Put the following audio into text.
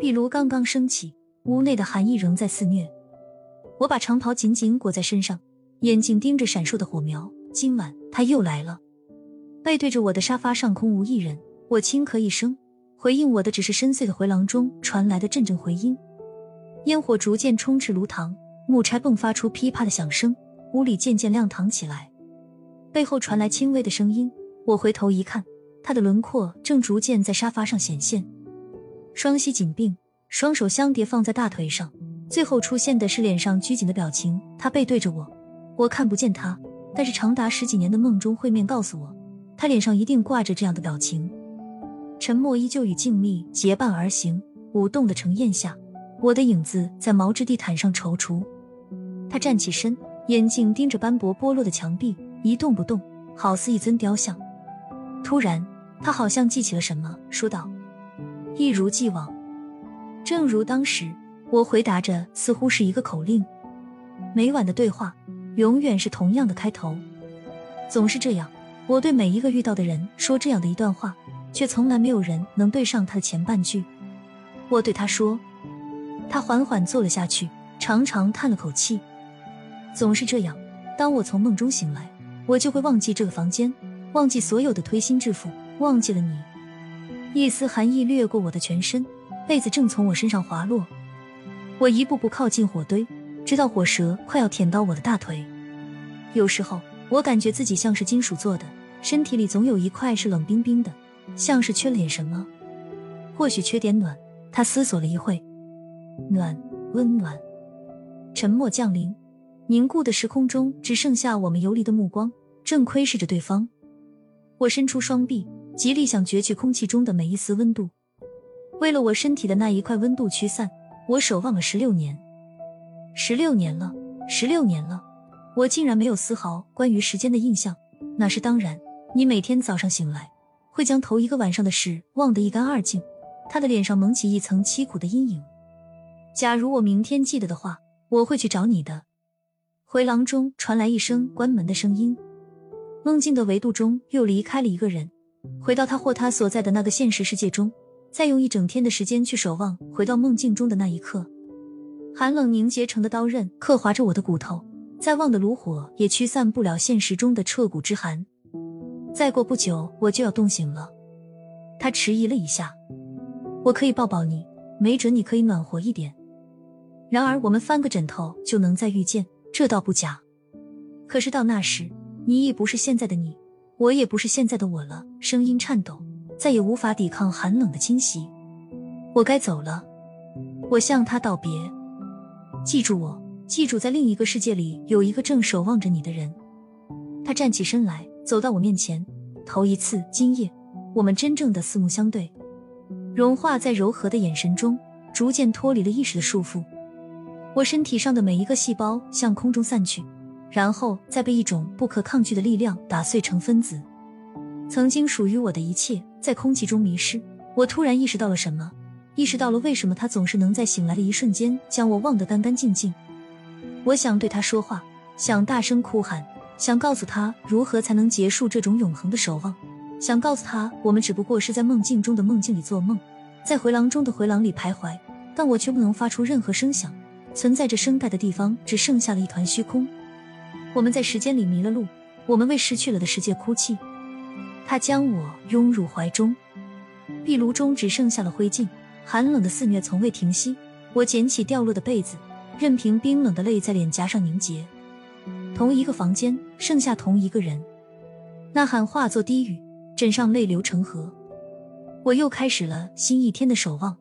壁炉刚刚升起，屋内的寒意仍在肆虐。我把长袍紧紧裹在身上，眼睛盯着闪烁的火苗。今晚他又来了。背对着我的沙发上空无一人，我轻咳一声，回应我的只是深邃的回廊中传来的阵阵回音。烟火逐渐充斥炉膛，木柴迸发出噼啪的响声，屋里渐渐亮堂起来。背后传来轻微的声音，我回头一看，他的轮廓正逐渐在沙发上显现，双膝紧并，双手相叠放在大腿上。最后出现的是脸上拘谨的表情，他背对着我，我看不见他，但是长达十几年的梦中会面告诉我，他脸上一定挂着这样的表情。沉默依旧与静谧结伴而行，舞动的城宴下，我的影子在毛质地毯上踌躇。他站起身，眼睛盯着斑驳剥落的墙壁，一动不动，好似一尊雕像。突然，他好像记起了什么，说道：“一如既往，正如当时。”我回答着，似乎是一个口令。每晚的对话，永远是同样的开头，总是这样。我对每一个遇到的人说这样的一段话，却从来没有人能对上他的前半句。我对他说，他缓缓坐了下去，长长叹了口气。总是这样，当我从梦中醒来，我就会忘记这个房间，忘记所有的推心置腹，忘记了你。一丝寒意掠过我的全身，被子正从我身上滑落。我一步步靠近火堆，直到火舌快要舔到我的大腿。有时候，我感觉自己像是金属做的，身体里总有一块是冷冰冰的，像是缺了点什么。或许缺点暖。他思索了一会，暖，温暖。沉默降临，凝固的时空中只剩下我们游离的目光，正窥视着对方。我伸出双臂，极力想攫取空气中的每一丝温度，为了我身体的那一块温度驱散。我守望了十六年，十六年了，十六年了，我竟然没有丝毫关于时间的印象。那是当然，你每天早上醒来，会将头一个晚上的事忘得一干二净。他的脸上蒙起一层凄苦的阴影。假如我明天记得的话，我会去找你的。回廊中传来一声关门的声音。梦境的维度中又离开了一个人，回到他或他所在的那个现实世界中。再用一整天的时间去守望，回到梦境中的那一刻，寒冷凝结成的刀刃刻划着我的骨头，再旺的炉火也驱散不了现实中的彻骨之寒。再过不久，我就要冻醒了。他迟疑了一下，我可以抱抱你，没准你可以暖和一点。然而，我们翻个枕头就能再遇见，这倒不假。可是到那时，你已不是现在的你，我也不是现在的我了。声音颤抖。再也无法抵抗寒冷的侵袭，我该走了。我向他道别，记住我，记住在另一个世界里有一个正守望着你的人。他站起身来，走到我面前，头一次，今夜我们真正的四目相对，融化在柔和的眼神中，逐渐脱离了意识的束缚。我身体上的每一个细胞向空中散去，然后再被一种不可抗拒的力量打碎成分子。曾经属于我的一切在空气中迷失，我突然意识到了什么，意识到了为什么他总是能在醒来的一瞬间将我忘得干干净净。我想对他说话，想大声哭喊，想告诉他如何才能结束这种永恒的守望，想告诉他我们只不过是在梦境中的梦境里做梦，在回廊中的回廊里徘徊，但我却不能发出任何声响，存在着声带的地方只剩下了一团虚空。我们在时间里迷了路，我们为失去了的世界哭泣。他将我拥入怀中，壁炉中只剩下了灰烬，寒冷的肆虐从未停息。我捡起掉落的被子，任凭冰冷的泪在脸颊上凝结。同一个房间，剩下同一个人，呐喊化作低语，枕上泪流成河。我又开始了新一天的守望。